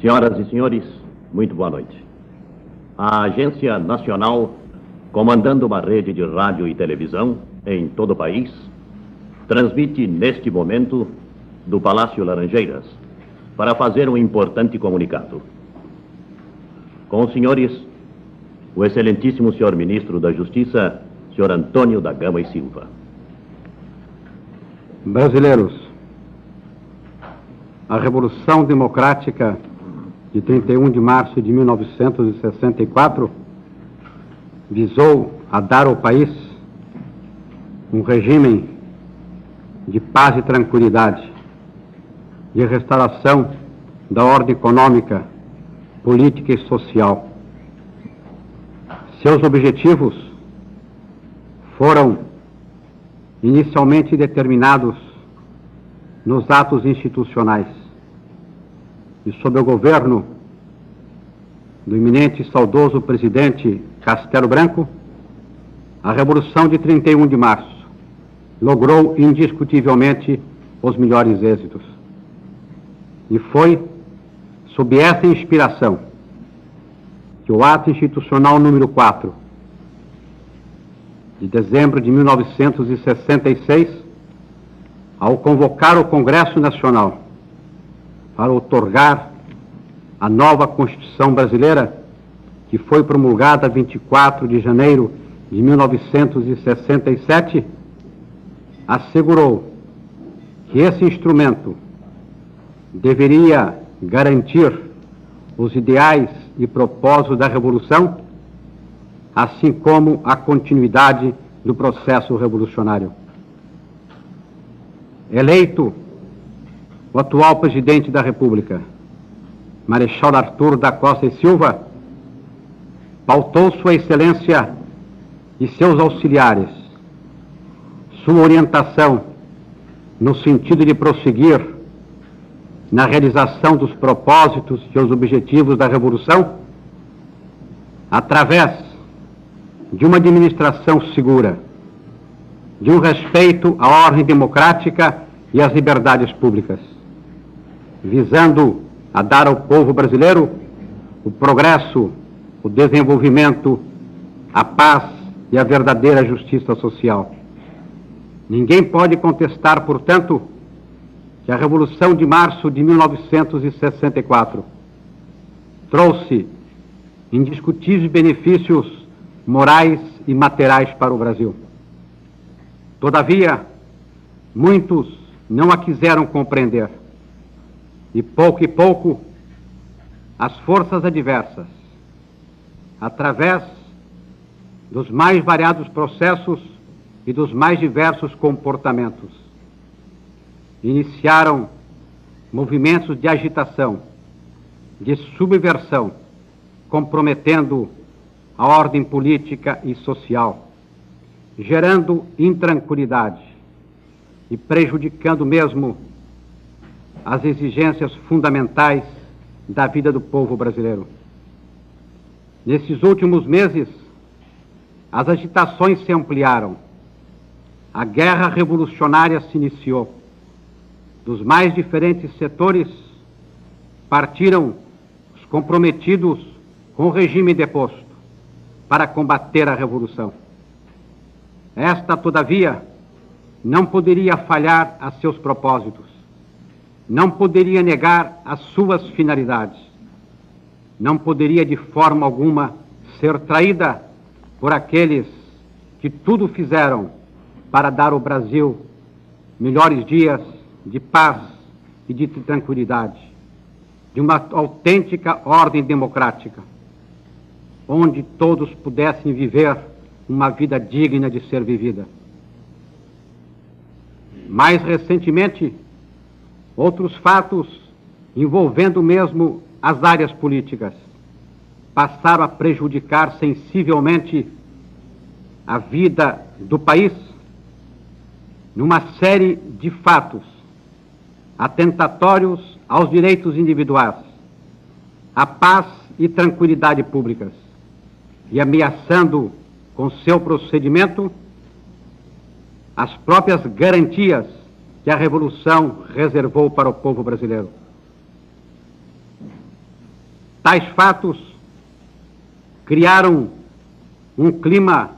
Senhoras e senhores, muito boa noite. A Agência Nacional, comandando uma rede de rádio e televisão em todo o país, transmite neste momento do Palácio Laranjeiras para fazer um importante comunicado. Com os senhores, o excelentíssimo senhor ministro da Justiça, senhor Antônio da Gama e Silva. Brasileiros, a Revolução Democrática de 31 de março de 1964 visou a dar ao país um regime de paz e tranquilidade, de restauração da ordem econômica, política e social. Seus objetivos foram inicialmente determinados nos atos institucionais e sob o governo do eminente e saudoso presidente Castelo Branco, a Revolução de 31 de março logrou indiscutivelmente os melhores êxitos. E foi sob essa inspiração que o ato institucional número 4 de dezembro de 1966, ao convocar o Congresso Nacional para otorgar a nova Constituição brasileira, que foi promulgada 24 de janeiro de 1967, assegurou que esse instrumento deveria garantir os ideais e propósitos da Revolução, assim como a continuidade do processo revolucionário. Eleito o atual presidente da República, Marechal Arthur da Costa e Silva, pautou Sua Excelência e seus auxiliares sua orientação no sentido de prosseguir na realização dos propósitos e os objetivos da Revolução através de uma administração segura, de um respeito à ordem democrática e às liberdades públicas visando a dar ao povo brasileiro o progresso, o desenvolvimento, a paz e a verdadeira justiça social. Ninguém pode contestar, portanto, que a Revolução de Março de 1964 trouxe indiscutíveis benefícios morais e materiais para o Brasil. Todavia, muitos não a quiseram compreender e pouco e pouco, as forças adversas, através dos mais variados processos e dos mais diversos comportamentos, iniciaram movimentos de agitação, de subversão, comprometendo a ordem política e social, gerando intranquilidade e prejudicando mesmo as exigências fundamentais da vida do povo brasileiro. Nesses últimos meses, as agitações se ampliaram. A guerra revolucionária se iniciou. Dos mais diferentes setores partiram os comprometidos com o regime deposto para combater a revolução. Esta, todavia, não poderia falhar a seus propósitos não poderia negar as suas finalidades, não poderia de forma alguma ser traída por aqueles que tudo fizeram para dar ao Brasil melhores dias de paz e de tranquilidade, de uma autêntica ordem democrática, onde todos pudessem viver uma vida digna de ser vivida. Mais recentemente, Outros fatos envolvendo mesmo as áreas políticas passaram a prejudicar sensivelmente a vida do país numa série de fatos atentatórios aos direitos individuais, à paz e tranquilidade públicas e ameaçando com seu procedimento as próprias garantias que a Revolução reservou para o povo brasileiro. Tais fatos criaram um clima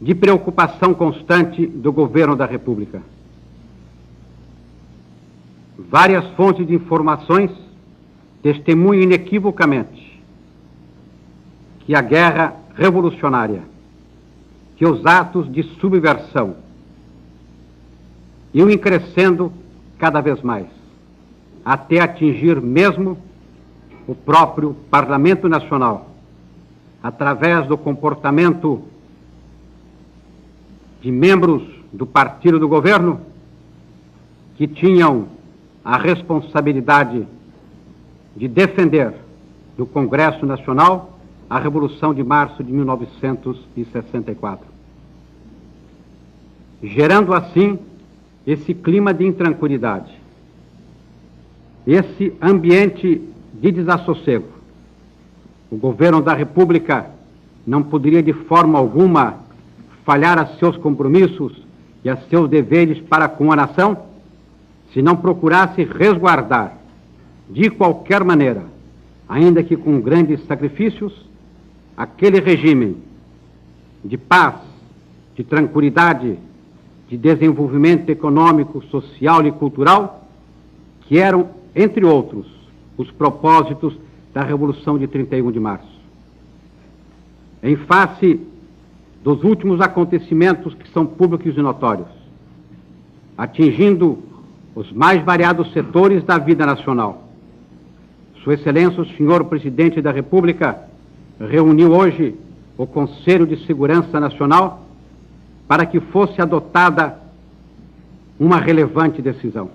de preocupação constante do governo da República. Várias fontes de informações testemunham inequivocamente que a guerra revolucionária, que os atos de subversão iam crescendo cada vez mais, até atingir mesmo o próprio Parlamento Nacional, através do comportamento de membros do partido do governo que tinham a responsabilidade de defender no Congresso Nacional a Revolução de Março de 1964, gerando assim esse clima de intranquilidade, esse ambiente de desassossego. O governo da República não poderia de forma alguma falhar a seus compromissos e a seus deveres para com a nação, se não procurasse resguardar, de qualquer maneira, ainda que com grandes sacrifícios, aquele regime de paz, de tranquilidade, de desenvolvimento econômico, social e cultural, que eram, entre outros, os propósitos da Revolução de 31 de março. Em face dos últimos acontecimentos que são públicos e notórios, atingindo os mais variados setores da vida nacional. Sua Excelência, o senhor Presidente da República, reuniu hoje o Conselho de Segurança Nacional para que fosse adotada uma relevante decisão: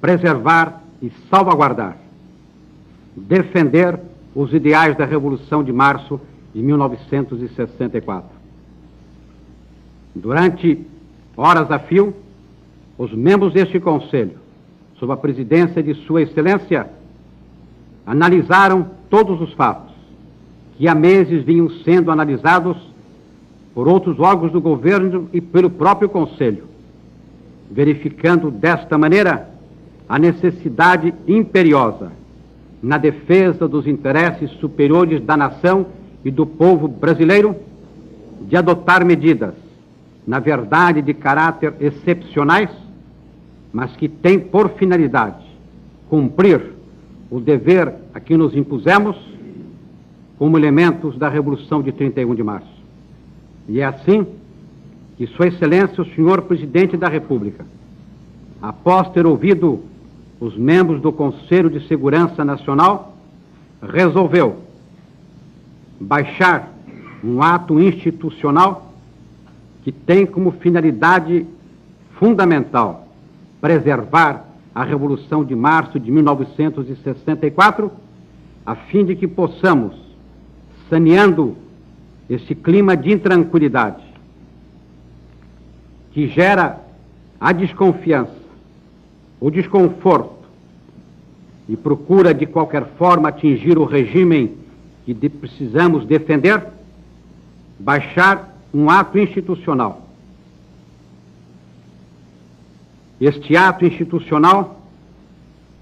preservar e salvaguardar, defender os ideais da Revolução de Março de 1964. Durante horas a fio, os membros deste Conselho, sob a presidência de Sua Excelência, analisaram todos os fatos que há meses vinham sendo analisados por outros órgãos do governo e pelo próprio Conselho, verificando desta maneira a necessidade imperiosa na defesa dos interesses superiores da nação e do povo brasileiro de adotar medidas, na verdade de caráter excepcionais, mas que têm por finalidade cumprir o dever a que nos impusemos como elementos da Revolução de 31 de março. E é assim que Sua Excelência, o senhor Presidente da República, após ter ouvido os membros do Conselho de Segurança Nacional, resolveu baixar um ato institucional que tem como finalidade fundamental preservar a Revolução de Março de 1964, a fim de que possamos, saneando esse clima de intranquilidade que gera a desconfiança, o desconforto e procura de qualquer forma atingir o regime que de, precisamos defender, baixar um ato institucional. Este ato institucional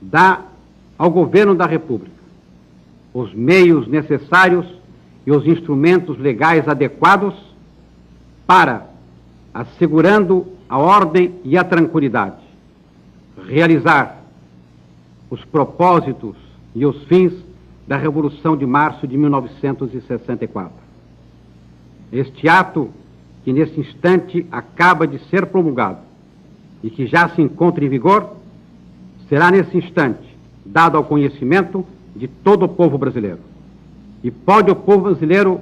dá ao governo da República os meios necessários e os instrumentos legais adequados para, assegurando a ordem e a tranquilidade, realizar os propósitos e os fins da Revolução de Março de 1964. Este ato, que nesse instante acaba de ser promulgado e que já se encontra em vigor, será nesse instante dado ao conhecimento de todo o povo brasileiro. E pode o povo brasileiro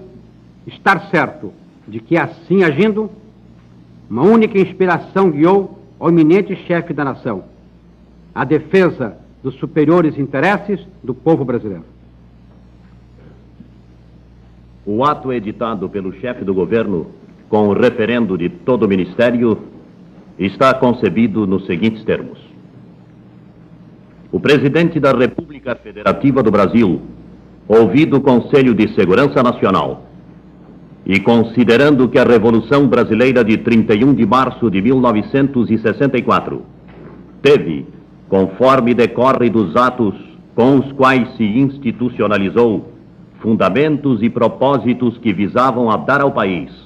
estar certo de que, assim agindo, uma única inspiração guiou ao eminente chefe da nação, a defesa dos superiores interesses do povo brasileiro. O ato editado pelo chefe do governo, com o referendo de todo o ministério, está concebido nos seguintes termos. O presidente da República Federativa do Brasil, ouvido o Conselho de Segurança Nacional, e considerando que a Revolução Brasileira de 31 de março de 1964 teve, conforme decorre dos atos com os quais se institucionalizou fundamentos e propósitos que visavam a dar ao país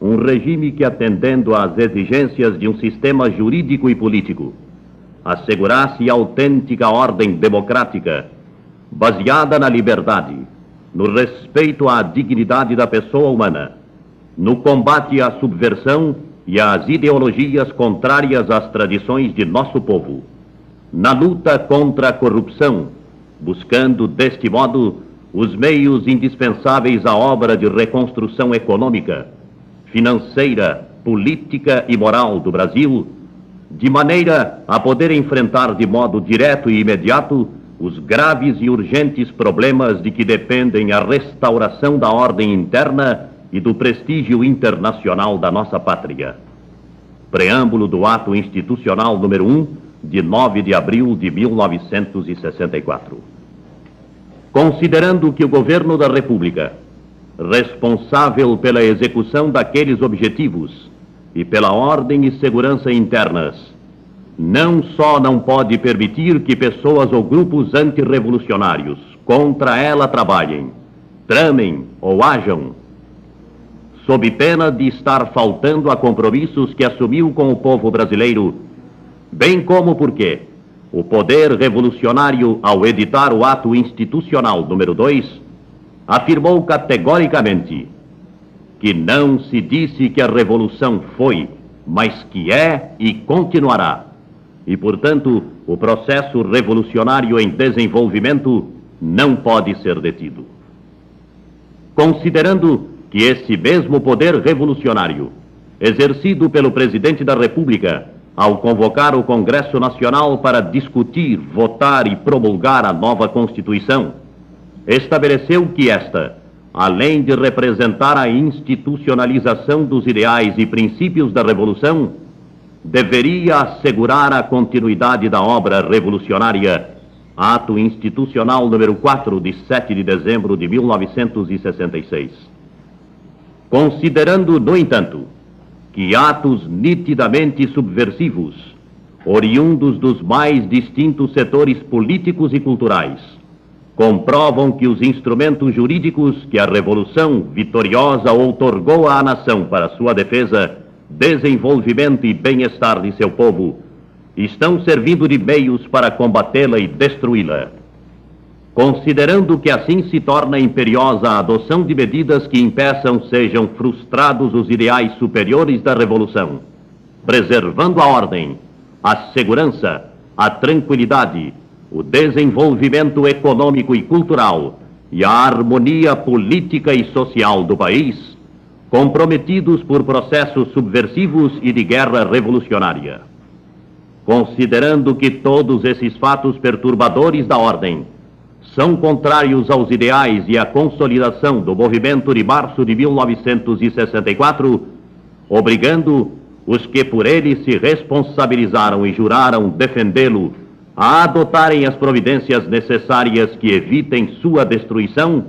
um regime que, atendendo às exigências de um sistema jurídico e político, assegurasse autêntica ordem democrática, baseada na liberdade, no respeito à dignidade da pessoa humana, no combate à subversão e às ideologias contrárias às tradições de nosso povo, na luta contra a corrupção, buscando, deste modo, os meios indispensáveis à obra de reconstrução econômica, financeira, política e moral do Brasil, de maneira a poder enfrentar de modo direto e imediato os graves e urgentes problemas de que dependem a restauração da ordem interna e do prestígio internacional da nossa pátria. Preâmbulo do Ato Institucional número 1, de 9 de abril de 1964. Considerando que o governo da República, responsável pela execução daqueles objetivos e pela ordem e segurança internas, não só não pode permitir que pessoas ou grupos antirrevolucionários contra ela trabalhem, tramem ou ajam sob pena de estar faltando a compromissos que assumiu com o povo brasileiro, bem como porque o poder revolucionário, ao editar o ato institucional número 2, afirmou categoricamente que não se disse que a revolução foi, mas que é e continuará. E, portanto, o processo revolucionário em desenvolvimento não pode ser detido. Considerando que esse mesmo poder revolucionário, exercido pelo presidente da República, ao convocar o Congresso Nacional para discutir, votar e promulgar a nova Constituição, estabeleceu que esta, além de representar a institucionalização dos ideais e princípios da Revolução, deveria assegurar a continuidade da obra revolucionária. Ato Institucional número 4, de 7 de dezembro de 1966. Considerando, no entanto, que atos nitidamente subversivos, oriundos dos mais distintos setores políticos e culturais, comprovam que os instrumentos jurídicos que a Revolução vitoriosa outorgou à nação para sua defesa, desenvolvimento e bem-estar de seu povo estão servindo de meios para combatê-la e destruí-la. Considerando que assim se torna imperiosa a adoção de medidas que impeçam sejam frustrados os ideais superiores da revolução, preservando a ordem, a segurança, a tranquilidade, o desenvolvimento econômico e cultural e a harmonia política e social do país, comprometidos por processos subversivos e de guerra revolucionária. Considerando que todos esses fatos perturbadores da ordem são contrários aos ideais e à consolidação do movimento de março de 1964, obrigando os que por ele se responsabilizaram e juraram defendê-lo a adotarem as providências necessárias que evitem sua destruição,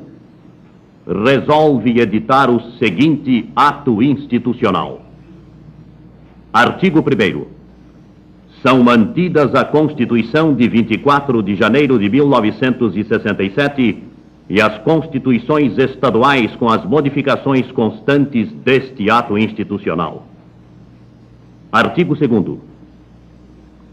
resolve editar o seguinte ato institucional. Artigo 1 são mantidas a Constituição de 24 de janeiro de 1967 e as constituições estaduais com as modificações constantes deste ato institucional. Artigo 2.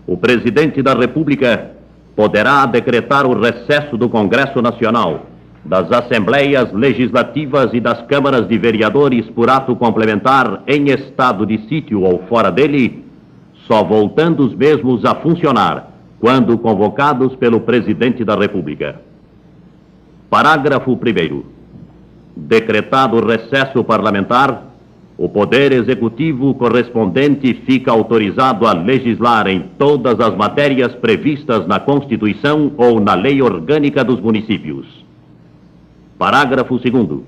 O presidente da República poderá decretar o recesso do Congresso Nacional, das Assembleias Legislativas e das Câmaras de Vereadores por ato complementar em estado de sítio ou fora dele só voltando os mesmos a funcionar quando convocados pelo Presidente da República. Parágrafo 1. Decretado recesso parlamentar, o Poder Executivo correspondente fica autorizado a legislar em todas as matérias previstas na Constituição ou na Lei Orgânica dos Municípios. Parágrafo 2.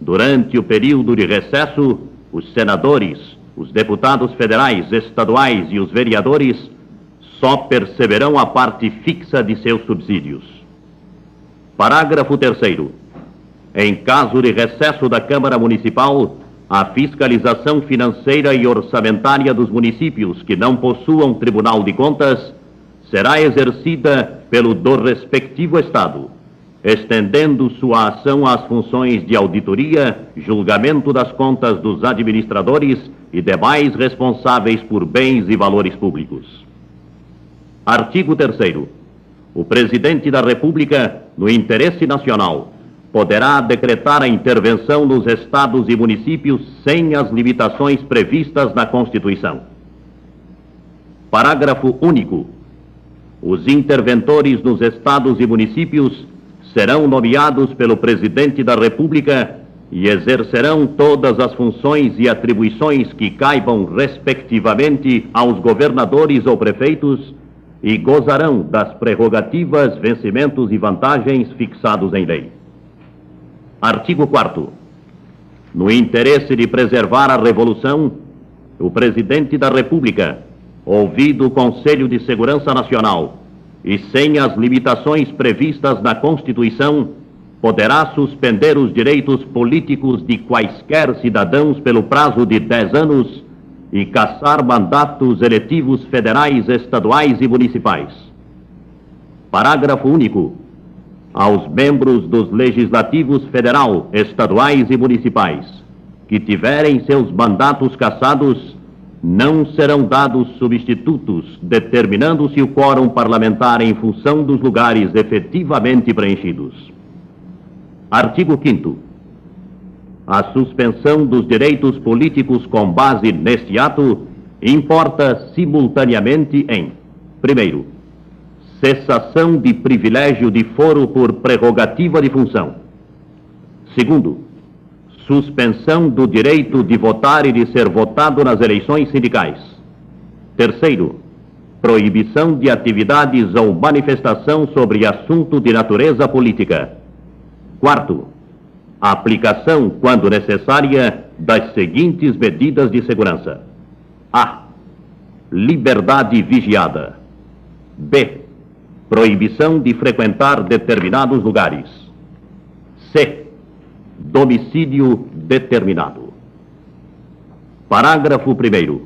Durante o período de recesso, os senadores, os deputados federais, estaduais e os vereadores só perceberão a parte fixa de seus subsídios. Parágrafo 3. Em caso de recesso da Câmara Municipal, a fiscalização financeira e orçamentária dos municípios que não possuam Tribunal de Contas será exercida pelo do respectivo Estado, estendendo sua ação às funções de auditoria, julgamento das contas dos administradores e demais responsáveis por bens e valores públicos. Artigo 3. O Presidente da República, no interesse nacional, poderá decretar a intervenção nos estados e municípios sem as limitações previstas na Constituição. Parágrafo único. Os interventores nos estados e municípios serão nomeados pelo Presidente da República e exercerão todas as funções e atribuições que caibam, respectivamente, aos governadores ou prefeitos e gozarão das prerrogativas, vencimentos e vantagens fixados em lei. Artigo 4. No interesse de preservar a Revolução, o Presidente da República, ouvido o Conselho de Segurança Nacional, e sem as limitações previstas na Constituição, poderá suspender os direitos políticos de quaisquer cidadãos pelo prazo de 10 anos e caçar mandatos eletivos federais, estaduais e municipais. Parágrafo único. Aos membros dos legislativos federal, estaduais e municipais que tiverem seus mandatos cassados não serão dados substitutos, determinando-se o quórum parlamentar em função dos lugares efetivamente preenchidos. Artigo 5. A suspensão dos direitos políticos com base neste ato importa simultaneamente em: primeiro, cessação de privilégio de foro por prerrogativa de função. Segundo, suspensão do direito de votar e de ser votado nas eleições sindicais. Terceiro, proibição de atividades ou manifestação sobre assunto de natureza política. Quarto, aplicação, quando necessária, das seguintes medidas de segurança: A. Liberdade vigiada. B. Proibição de frequentar determinados lugares. C domicílio determinado. Parágrafo 1.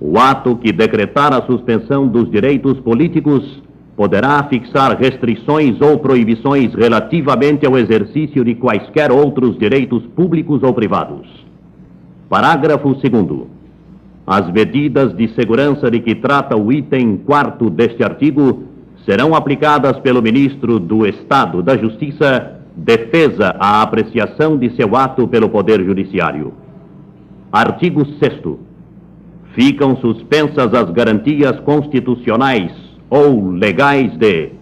O ato que decretar a suspensão dos direitos políticos poderá fixar restrições ou proibições relativamente ao exercício de quaisquer outros direitos públicos ou privados. Parágrafo 2. As medidas de segurança de que trata o item 4 deste artigo serão aplicadas pelo ministro do Estado da Justiça defesa à apreciação de seu ato pelo Poder Judiciário. Artigo 6. Ficam suspensas as garantias constitucionais ou legais de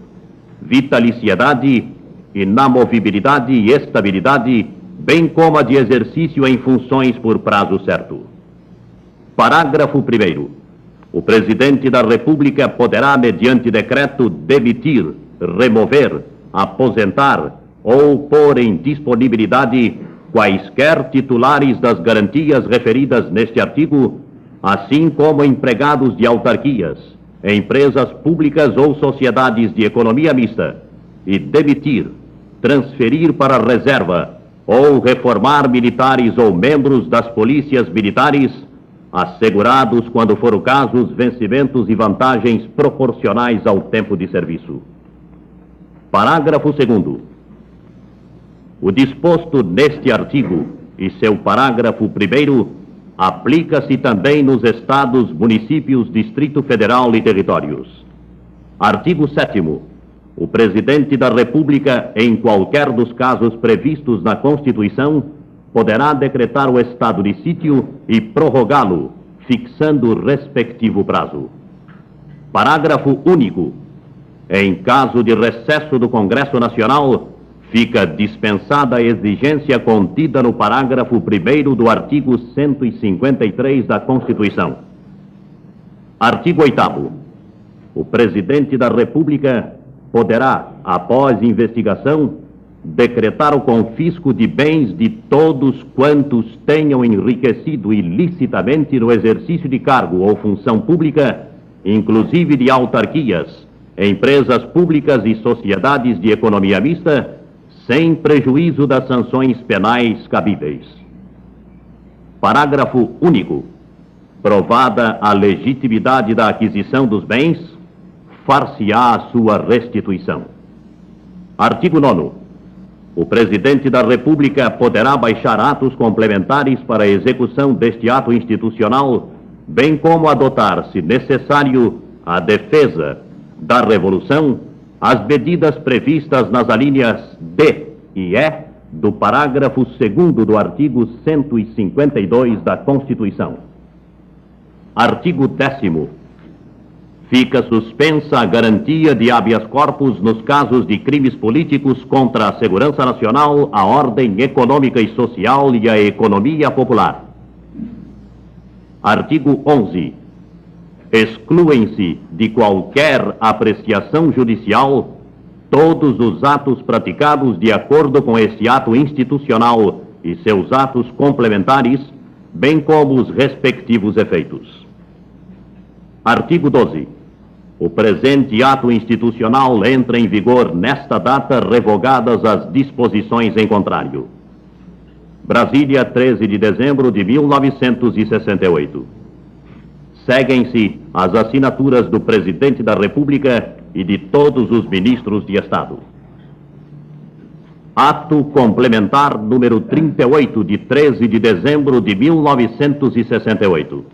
vitaliciedade, inamovibilidade e estabilidade, bem como a de exercício em funções por prazo certo. Parágrafo 1. O Presidente da República poderá, mediante decreto, demitir, remover, aposentar, ou pôr em disponibilidade quaisquer titulares das garantias referidas neste artigo, assim como empregados de autarquias, empresas públicas ou sociedades de economia mista, e demitir, transferir para reserva ou reformar militares ou membros das polícias militares, assegurados, quando for o caso, os vencimentos e vantagens proporcionais ao tempo de serviço. Parágrafo 2 o disposto neste artigo e seu parágrafo primeiro aplica-se também nos estados, municípios, Distrito Federal e territórios. Artigo 7 o Presidente da República, em qualquer dos casos previstos na Constituição, poderá decretar o estado de sítio e prorrogá-lo, fixando o respectivo prazo. Parágrafo único. Em caso de recesso do Congresso Nacional, fica dispensada a exigência contida no parágrafo 1 do artigo 153 da Constituição. Artigo 8. O Presidente da República poderá, após investigação, decretar o confisco de bens de todos quantos tenham enriquecido ilicitamente no exercício de cargo ou função pública, inclusive de autarquias, empresas públicas e sociedades de economia mista sem prejuízo das sanções penais cabíveis. Parágrafo único. Provada a legitimidade da aquisição dos bens, far-se-á a sua restituição. Artigo 9. O Presidente da República poderá baixar atos complementares para a execução deste ato institucional, bem como adotar, se necessário, a defesa da Revolução, as medidas previstas nas alíneas D e E do parágrafo 2 do artigo 152 da Constituição. Artigo 10. Fica suspensa a garantia de habeas corpus nos casos de crimes políticos contra a segurança nacional, a ordem econômica e social e a economia popular. Artigo 11. Excluem-se de qualquer apreciação judicial todos os atos praticados de acordo com este ato institucional e seus atos complementares, bem como os respectivos efeitos. Artigo 12. O presente ato institucional entra em vigor nesta data, revogadas as disposições em contrário. Brasília, 13 de dezembro de 1968. Seguem-se as assinaturas do Presidente da República e de todos os ministros de Estado. Ato complementar número 38 de 13 de dezembro de 1968.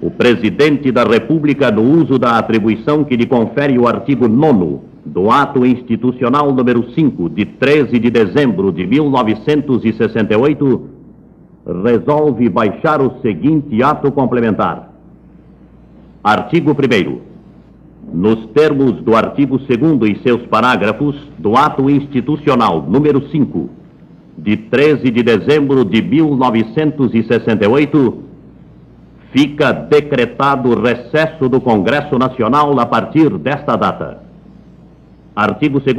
O Presidente da República, no uso da atribuição que lhe confere o artigo 9 do Ato Institucional número 5 de 13 de dezembro de 1968, resolve baixar o seguinte ato complementar. Artigo 1 nos termos do artigo 2 e seus parágrafos do Ato Institucional número 5, de 13 de dezembro de 1968, fica decretado recesso do Congresso Nacional a partir desta data. Artigo 2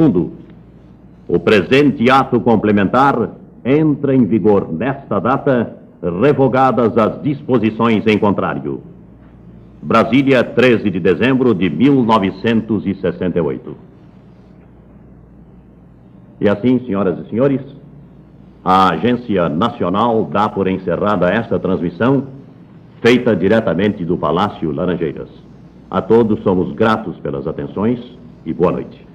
O presente ato complementar entra em vigor nesta data, revogadas as disposições em contrário. Brasília, 13 de dezembro de 1968. E assim, senhoras e senhores, a Agência Nacional dá por encerrada esta transmissão, feita diretamente do Palácio Laranjeiras. A todos somos gratos pelas atenções e boa noite.